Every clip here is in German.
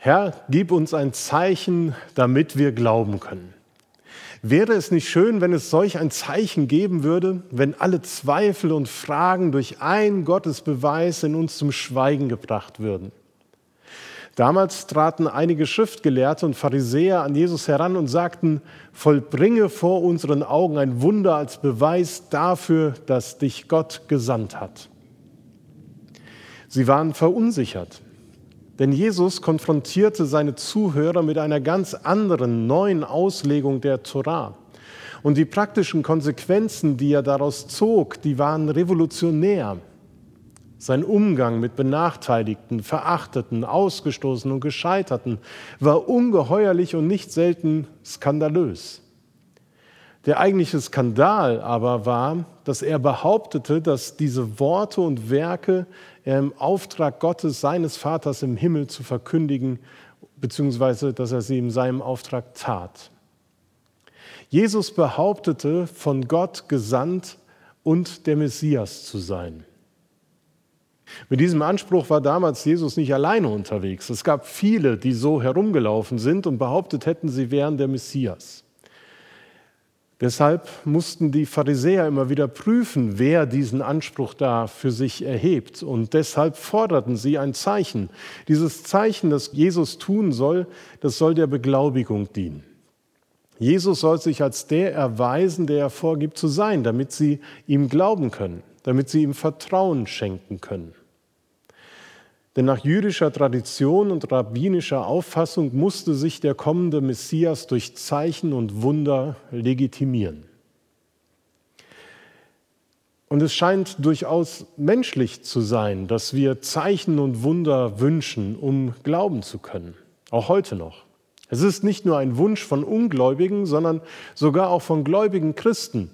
Herr, gib uns ein Zeichen, damit wir glauben können. Wäre es nicht schön, wenn es solch ein Zeichen geben würde, wenn alle Zweifel und Fragen durch einen Gottesbeweis in uns zum Schweigen gebracht würden? Damals traten einige Schriftgelehrte und Pharisäer an Jesus heran und sagten, vollbringe vor unseren Augen ein Wunder als Beweis dafür, dass dich Gott gesandt hat. Sie waren verunsichert. Denn Jesus konfrontierte seine Zuhörer mit einer ganz anderen, neuen Auslegung der Torah. Und die praktischen Konsequenzen, die er daraus zog, die waren revolutionär. Sein Umgang mit Benachteiligten, Verachteten, Ausgestoßenen und Gescheiterten war ungeheuerlich und nicht selten skandalös. Der eigentliche Skandal aber war, dass er behauptete, dass diese Worte und Werke im Auftrag Gottes, seines Vaters im Himmel zu verkündigen, beziehungsweise dass er sie in seinem Auftrag tat. Jesus behauptete, von Gott gesandt und der Messias zu sein. Mit diesem Anspruch war damals Jesus nicht alleine unterwegs. Es gab viele, die so herumgelaufen sind und behauptet hätten, sie wären der Messias. Deshalb mussten die Pharisäer immer wieder prüfen, wer diesen Anspruch da für sich erhebt. Und deshalb forderten sie ein Zeichen. Dieses Zeichen, das Jesus tun soll, das soll der Beglaubigung dienen. Jesus soll sich als der erweisen, der er vorgibt zu sein, damit sie ihm glauben können, damit sie ihm Vertrauen schenken können. Denn nach jüdischer Tradition und rabbinischer Auffassung musste sich der kommende Messias durch Zeichen und Wunder legitimieren. Und es scheint durchaus menschlich zu sein, dass wir Zeichen und Wunder wünschen, um glauben zu können, auch heute noch. Es ist nicht nur ein Wunsch von Ungläubigen, sondern sogar auch von gläubigen Christen,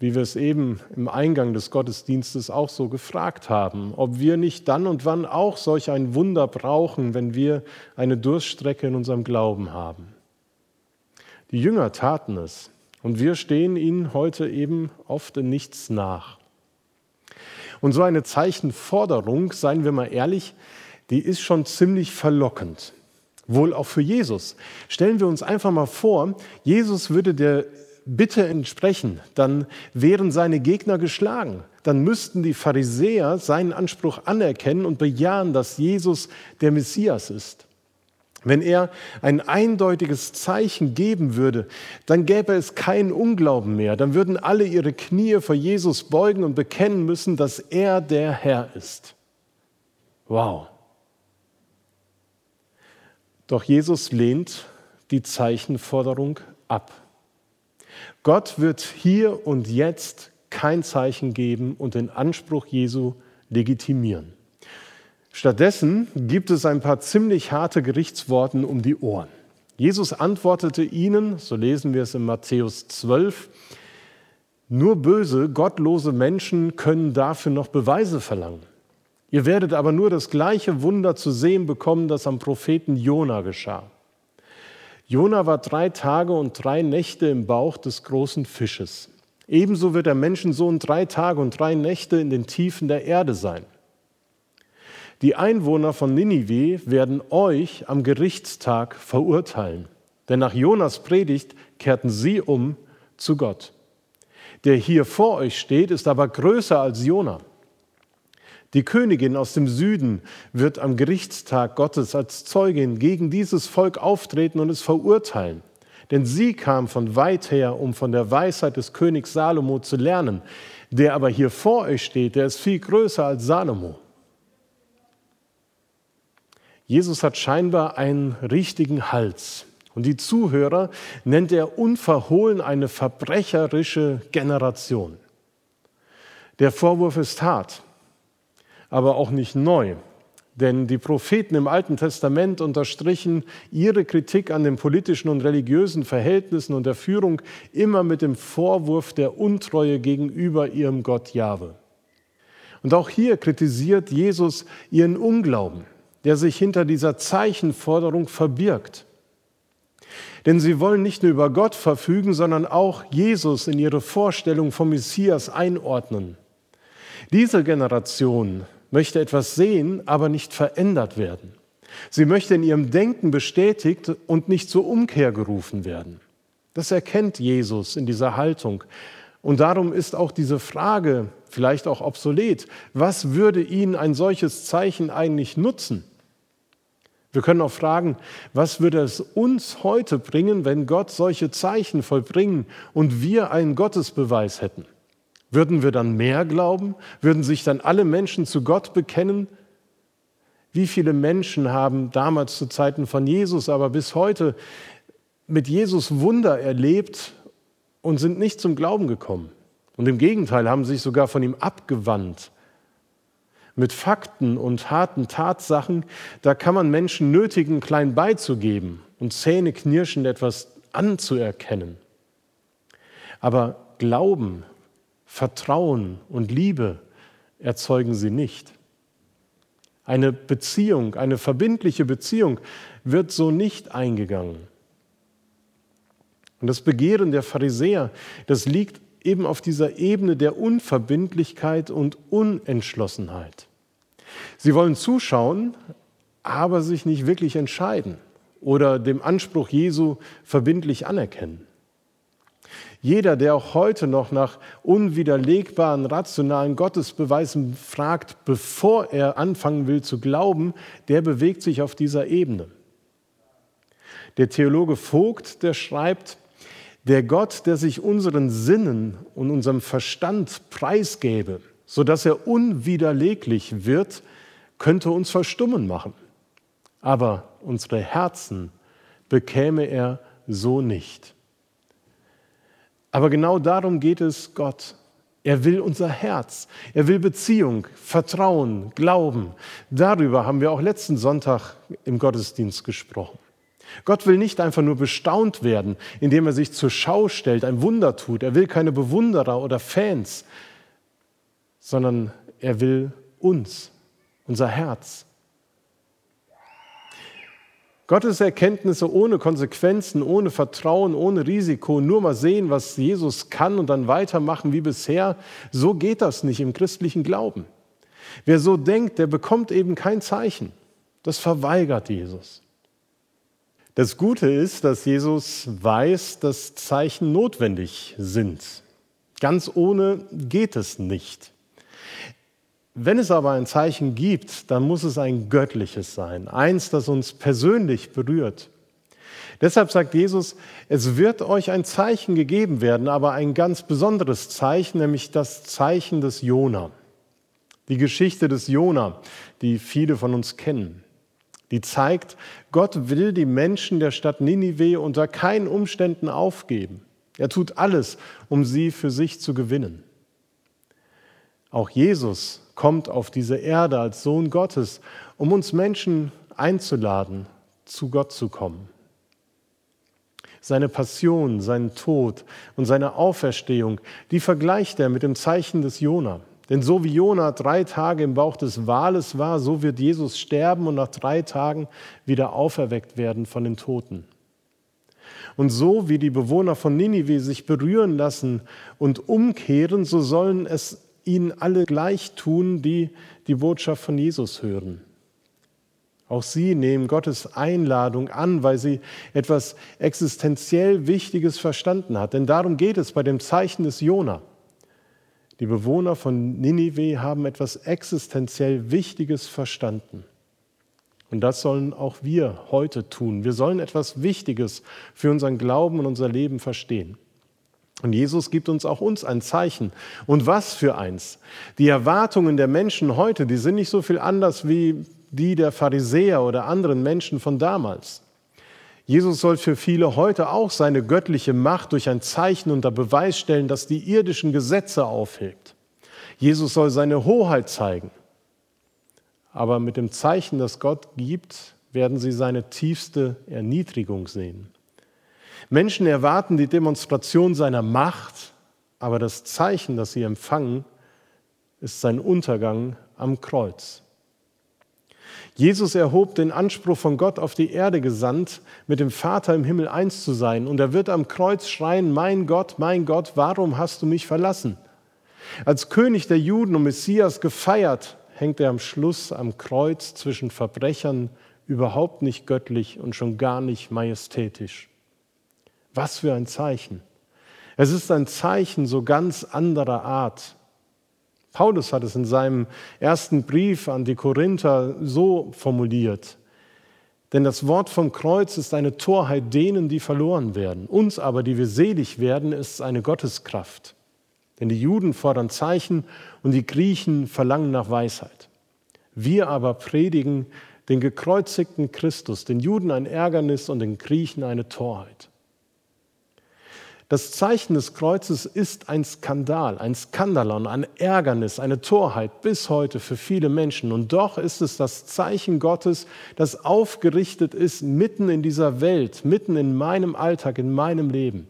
wie wir es eben im Eingang des Gottesdienstes auch so gefragt haben, ob wir nicht dann und wann auch solch ein Wunder brauchen, wenn wir eine Durststrecke in unserem Glauben haben. Die Jünger taten es und wir stehen ihnen heute eben oft in nichts nach. Und so eine Zeichenforderung, seien wir mal ehrlich, die ist schon ziemlich verlockend. Wohl auch für Jesus. Stellen wir uns einfach mal vor, Jesus würde der Bitte entsprechen, dann wären seine Gegner geschlagen. Dann müssten die Pharisäer seinen Anspruch anerkennen und bejahen, dass Jesus der Messias ist. Wenn er ein eindeutiges Zeichen geben würde, dann gäbe es keinen Unglauben mehr. Dann würden alle ihre Knie vor Jesus beugen und bekennen müssen, dass er der Herr ist. Wow. Doch Jesus lehnt die Zeichenforderung ab. Gott wird hier und jetzt kein Zeichen geben und den Anspruch Jesu legitimieren. Stattdessen gibt es ein paar ziemlich harte Gerichtsworten um die Ohren. Jesus antwortete ihnen, so lesen wir es in Matthäus 12, nur böse, gottlose Menschen können dafür noch Beweise verlangen. Ihr werdet aber nur das gleiche Wunder zu sehen bekommen, das am Propheten Jona geschah. Jona war drei Tage und drei Nächte im Bauch des großen Fisches. Ebenso wird der Menschensohn drei Tage und drei Nächte in den Tiefen der Erde sein. Die Einwohner von Ninive werden euch am Gerichtstag verurteilen, denn nach Jonas Predigt kehrten sie um zu Gott. Der hier vor euch steht, ist aber größer als Jona. Die Königin aus dem Süden wird am Gerichtstag Gottes als Zeugin gegen dieses Volk auftreten und es verurteilen. Denn sie kam von weit her, um von der Weisheit des Königs Salomo zu lernen. Der aber hier vor euch steht, der ist viel größer als Salomo. Jesus hat scheinbar einen richtigen Hals. Und die Zuhörer nennt er unverhohlen eine verbrecherische Generation. Der Vorwurf ist hart aber auch nicht neu. Denn die Propheten im Alten Testament unterstrichen ihre Kritik an den politischen und religiösen Verhältnissen und der Führung immer mit dem Vorwurf der Untreue gegenüber ihrem Gott Jahwe. Und auch hier kritisiert Jesus ihren Unglauben, der sich hinter dieser Zeichenforderung verbirgt. Denn sie wollen nicht nur über Gott verfügen, sondern auch Jesus in ihre Vorstellung vom Messias einordnen. Diese Generation möchte etwas sehen, aber nicht verändert werden. Sie möchte in ihrem Denken bestätigt und nicht zur Umkehr gerufen werden. Das erkennt Jesus in dieser Haltung. Und darum ist auch diese Frage vielleicht auch obsolet. Was würde Ihnen ein solches Zeichen eigentlich nutzen? Wir können auch fragen, was würde es uns heute bringen, wenn Gott solche Zeichen vollbringen und wir einen Gottesbeweis hätten? Würden wir dann mehr glauben? Würden sich dann alle Menschen zu Gott bekennen? Wie viele Menschen haben damals zu Zeiten von Jesus, aber bis heute mit Jesus Wunder erlebt und sind nicht zum Glauben gekommen? Und im Gegenteil haben sich sogar von ihm abgewandt. Mit Fakten und harten Tatsachen, da kann man Menschen nötigen, klein beizugeben und zähneknirschend etwas anzuerkennen. Aber Glauben, Vertrauen und Liebe erzeugen sie nicht. Eine Beziehung, eine verbindliche Beziehung wird so nicht eingegangen. Und das Begehren der Pharisäer, das liegt eben auf dieser Ebene der Unverbindlichkeit und Unentschlossenheit. Sie wollen zuschauen, aber sich nicht wirklich entscheiden oder dem Anspruch Jesu verbindlich anerkennen. Jeder, der auch heute noch nach unwiderlegbaren, rationalen Gottesbeweisen fragt, bevor er anfangen will zu glauben, der bewegt sich auf dieser Ebene. Der Theologe Vogt, der schreibt, der Gott, der sich unseren Sinnen und unserem Verstand preisgäbe, sodass er unwiderleglich wird, könnte uns verstummen machen. Aber unsere Herzen bekäme er so nicht. Aber genau darum geht es Gott. Er will unser Herz. Er will Beziehung, Vertrauen, Glauben. Darüber haben wir auch letzten Sonntag im Gottesdienst gesprochen. Gott will nicht einfach nur bestaunt werden, indem er sich zur Schau stellt, ein Wunder tut. Er will keine Bewunderer oder Fans, sondern er will uns, unser Herz. Gottes Erkenntnisse ohne Konsequenzen, ohne Vertrauen, ohne Risiko, nur mal sehen, was Jesus kann und dann weitermachen wie bisher, so geht das nicht im christlichen Glauben. Wer so denkt, der bekommt eben kein Zeichen. Das verweigert Jesus. Das Gute ist, dass Jesus weiß, dass Zeichen notwendig sind. Ganz ohne geht es nicht. Wenn es aber ein Zeichen gibt, dann muss es ein göttliches sein, eins, das uns persönlich berührt. Deshalb sagt Jesus, es wird euch ein Zeichen gegeben werden, aber ein ganz besonderes Zeichen, nämlich das Zeichen des Jona. Die Geschichte des Jona, die viele von uns kennen die zeigt, Gott will die Menschen der Stadt Ninive unter keinen Umständen aufgeben. Er tut alles, um sie für sich zu gewinnen. Auch Jesus kommt auf diese Erde als Sohn Gottes, um uns Menschen einzuladen, zu Gott zu kommen. Seine Passion, seinen Tod und seine Auferstehung, die vergleicht er mit dem Zeichen des Jona. Denn so wie Jona drei Tage im Bauch des Wales war, so wird Jesus sterben und nach drei Tagen wieder auferweckt werden von den Toten. Und so wie die Bewohner von Ninive sich berühren lassen und umkehren, so sollen es ihnen alle gleich tun, die die Botschaft von Jesus hören. Auch sie nehmen Gottes Einladung an, weil sie etwas existenziell Wichtiges verstanden hat. Denn darum geht es bei dem Zeichen des Jona. Die Bewohner von Ninive haben etwas existenziell Wichtiges verstanden. Und das sollen auch wir heute tun. Wir sollen etwas Wichtiges für unseren Glauben und unser Leben verstehen. Und Jesus gibt uns auch uns ein Zeichen. Und was für eins? Die Erwartungen der Menschen heute, die sind nicht so viel anders wie die der Pharisäer oder anderen Menschen von damals. Jesus soll für viele heute auch seine göttliche Macht durch ein Zeichen unter Beweis stellen, das die irdischen Gesetze aufhebt. Jesus soll seine Hoheit zeigen. Aber mit dem Zeichen, das Gott gibt, werden sie seine tiefste Erniedrigung sehen. Menschen erwarten die Demonstration seiner Macht, aber das Zeichen, das sie empfangen, ist sein Untergang am Kreuz. Jesus erhob den Anspruch von Gott auf die Erde gesandt, mit dem Vater im Himmel eins zu sein. Und er wird am Kreuz schreien, mein Gott, mein Gott, warum hast du mich verlassen? Als König der Juden und Messias gefeiert, hängt er am Schluss am Kreuz zwischen Verbrechern, überhaupt nicht göttlich und schon gar nicht majestätisch. Was für ein Zeichen. Es ist ein Zeichen so ganz anderer Art. Paulus hat es in seinem ersten Brief an die Korinther so formuliert. Denn das Wort vom Kreuz ist eine Torheit denen, die verloren werden. Uns aber, die wir selig werden, ist es eine Gotteskraft. Denn die Juden fordern Zeichen und die Griechen verlangen nach Weisheit. Wir aber predigen den gekreuzigten Christus, den Juden ein Ärgernis und den Griechen eine Torheit. Das Zeichen des Kreuzes ist ein Skandal, ein Skandalon, ein Ärgernis, eine Torheit bis heute für viele Menschen. Und doch ist es das Zeichen Gottes, das aufgerichtet ist mitten in dieser Welt, mitten in meinem Alltag, in meinem Leben.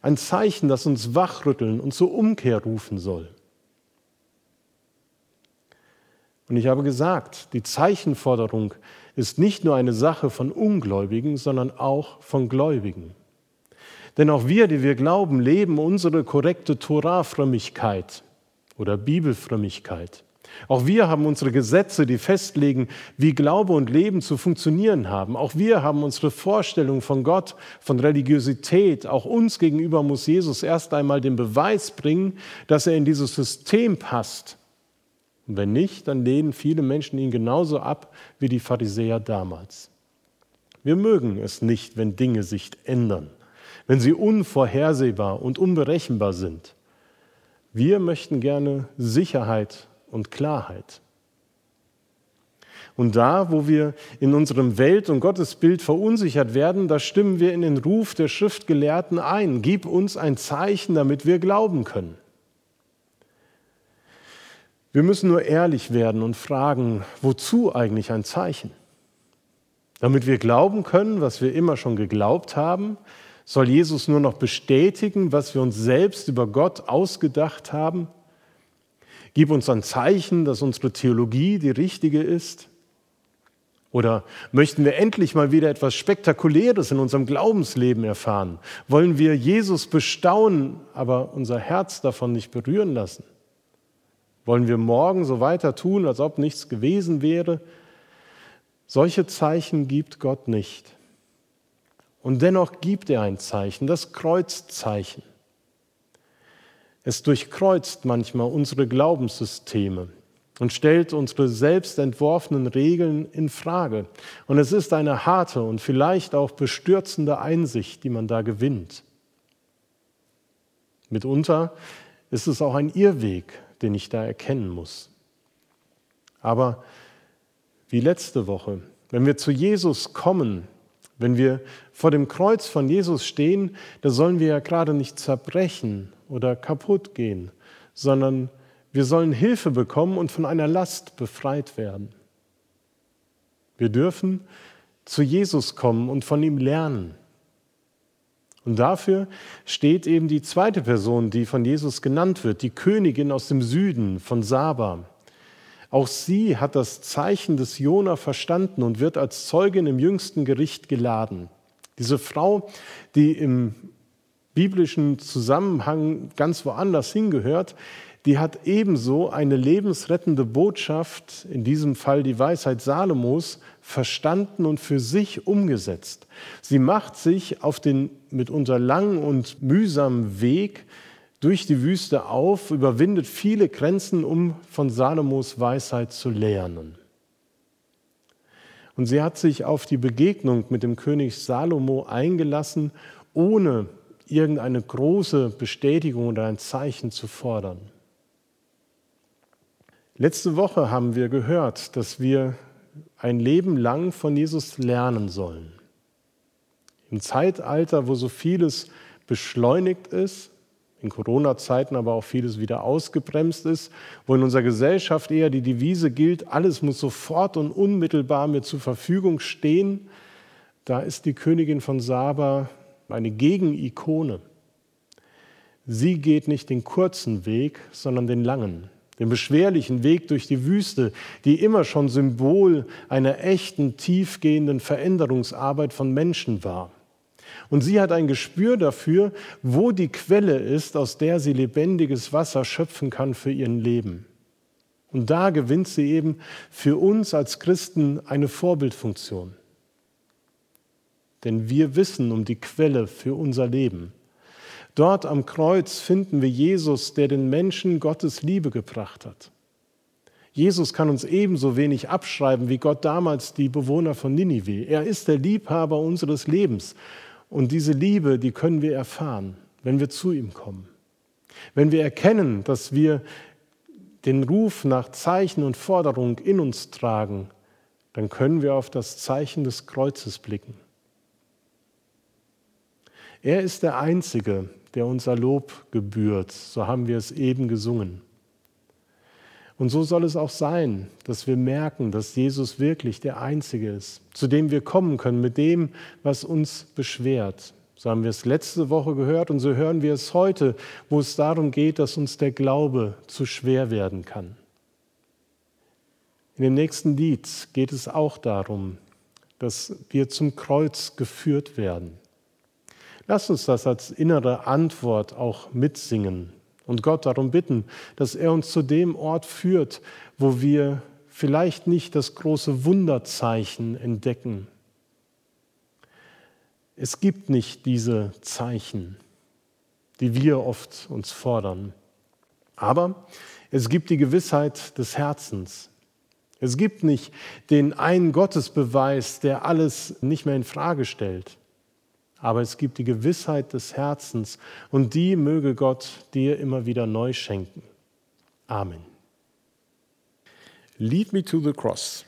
Ein Zeichen, das uns wachrütteln und zur Umkehr rufen soll. Und ich habe gesagt, die Zeichenforderung ist nicht nur eine Sache von Ungläubigen, sondern auch von Gläubigen. Denn auch wir, die wir glauben, leben unsere korrekte Torah-Frömmigkeit oder Bibelfrömmigkeit. Auch wir haben unsere Gesetze, die festlegen, wie Glaube und Leben zu funktionieren haben. Auch wir haben unsere Vorstellung von Gott, von Religiosität. Auch uns gegenüber muss Jesus erst einmal den Beweis bringen, dass er in dieses System passt. Und wenn nicht, dann lehnen viele Menschen ihn genauso ab wie die Pharisäer damals. Wir mögen es nicht, wenn Dinge sich ändern wenn sie unvorhersehbar und unberechenbar sind. Wir möchten gerne Sicherheit und Klarheit. Und da, wo wir in unserem Welt- und Gottesbild verunsichert werden, da stimmen wir in den Ruf der Schriftgelehrten ein. Gib uns ein Zeichen, damit wir glauben können. Wir müssen nur ehrlich werden und fragen, wozu eigentlich ein Zeichen? Damit wir glauben können, was wir immer schon geglaubt haben, soll Jesus nur noch bestätigen, was wir uns selbst über Gott ausgedacht haben? Gib uns ein Zeichen, dass unsere Theologie die richtige ist? Oder möchten wir endlich mal wieder etwas Spektakuläres in unserem Glaubensleben erfahren? Wollen wir Jesus bestaunen, aber unser Herz davon nicht berühren lassen? Wollen wir morgen so weiter tun, als ob nichts gewesen wäre? Solche Zeichen gibt Gott nicht. Und dennoch gibt er ein Zeichen, das Kreuzzeichen. Es durchkreuzt manchmal unsere Glaubenssysteme und stellt unsere selbst entworfenen Regeln in Frage. Und es ist eine harte und vielleicht auch bestürzende Einsicht, die man da gewinnt. Mitunter ist es auch ein Irrweg, den ich da erkennen muss. Aber wie letzte Woche, wenn wir zu Jesus kommen, wenn wir vor dem Kreuz von Jesus stehen, da sollen wir ja gerade nicht zerbrechen oder kaputt gehen, sondern wir sollen Hilfe bekommen und von einer Last befreit werden. Wir dürfen zu Jesus kommen und von ihm lernen. Und dafür steht eben die zweite Person, die von Jesus genannt wird, die Königin aus dem Süden von Saba. Auch sie hat das Zeichen des Jona verstanden und wird als Zeugin im jüngsten Gericht geladen. Diese Frau, die im biblischen Zusammenhang ganz woanders hingehört, die hat ebenso eine lebensrettende Botschaft, in diesem Fall die Weisheit Salomos, verstanden und für sich umgesetzt. Sie macht sich auf den mitunter langen und mühsamen Weg durch die Wüste auf, überwindet viele Grenzen, um von Salomos Weisheit zu lernen. Und sie hat sich auf die Begegnung mit dem König Salomo eingelassen, ohne irgendeine große Bestätigung oder ein Zeichen zu fordern. Letzte Woche haben wir gehört, dass wir ein Leben lang von Jesus lernen sollen. Im Zeitalter, wo so vieles beschleunigt ist, in Corona-Zeiten aber auch vieles wieder ausgebremst ist, wo in unserer Gesellschaft eher die Devise gilt, alles muss sofort und unmittelbar mir zur Verfügung stehen, da ist die Königin von Saba eine Gegenikone. Sie geht nicht den kurzen Weg, sondern den langen, den beschwerlichen Weg durch die Wüste, die immer schon Symbol einer echten, tiefgehenden Veränderungsarbeit von Menschen war. Und sie hat ein Gespür dafür, wo die Quelle ist, aus der sie lebendiges Wasser schöpfen kann für ihren Leben. Und da gewinnt sie eben für uns als Christen eine Vorbildfunktion. Denn wir wissen um die Quelle für unser Leben. Dort am Kreuz finden wir Jesus, der den Menschen Gottes Liebe gebracht hat. Jesus kann uns ebenso wenig abschreiben wie Gott damals die Bewohner von Ninive. Er ist der Liebhaber unseres Lebens. Und diese Liebe, die können wir erfahren, wenn wir zu ihm kommen. Wenn wir erkennen, dass wir den Ruf nach Zeichen und Forderung in uns tragen, dann können wir auf das Zeichen des Kreuzes blicken. Er ist der Einzige, der unser Lob gebührt, so haben wir es eben gesungen. Und so soll es auch sein, dass wir merken, dass Jesus wirklich der Einzige ist, zu dem wir kommen können mit dem, was uns beschwert. So haben wir es letzte Woche gehört und so hören wir es heute, wo es darum geht, dass uns der Glaube zu schwer werden kann. In dem nächsten Lied geht es auch darum, dass wir zum Kreuz geführt werden. Lass uns das als innere Antwort auch mitsingen und Gott darum bitten, dass er uns zu dem Ort führt, wo wir vielleicht nicht das große Wunderzeichen entdecken. Es gibt nicht diese Zeichen, die wir oft uns fordern. Aber es gibt die Gewissheit des Herzens. Es gibt nicht den einen Gottesbeweis, der alles nicht mehr in Frage stellt aber es gibt die Gewissheit des Herzens und die möge Gott dir immer wieder neu schenken. Amen. Lead me to the cross.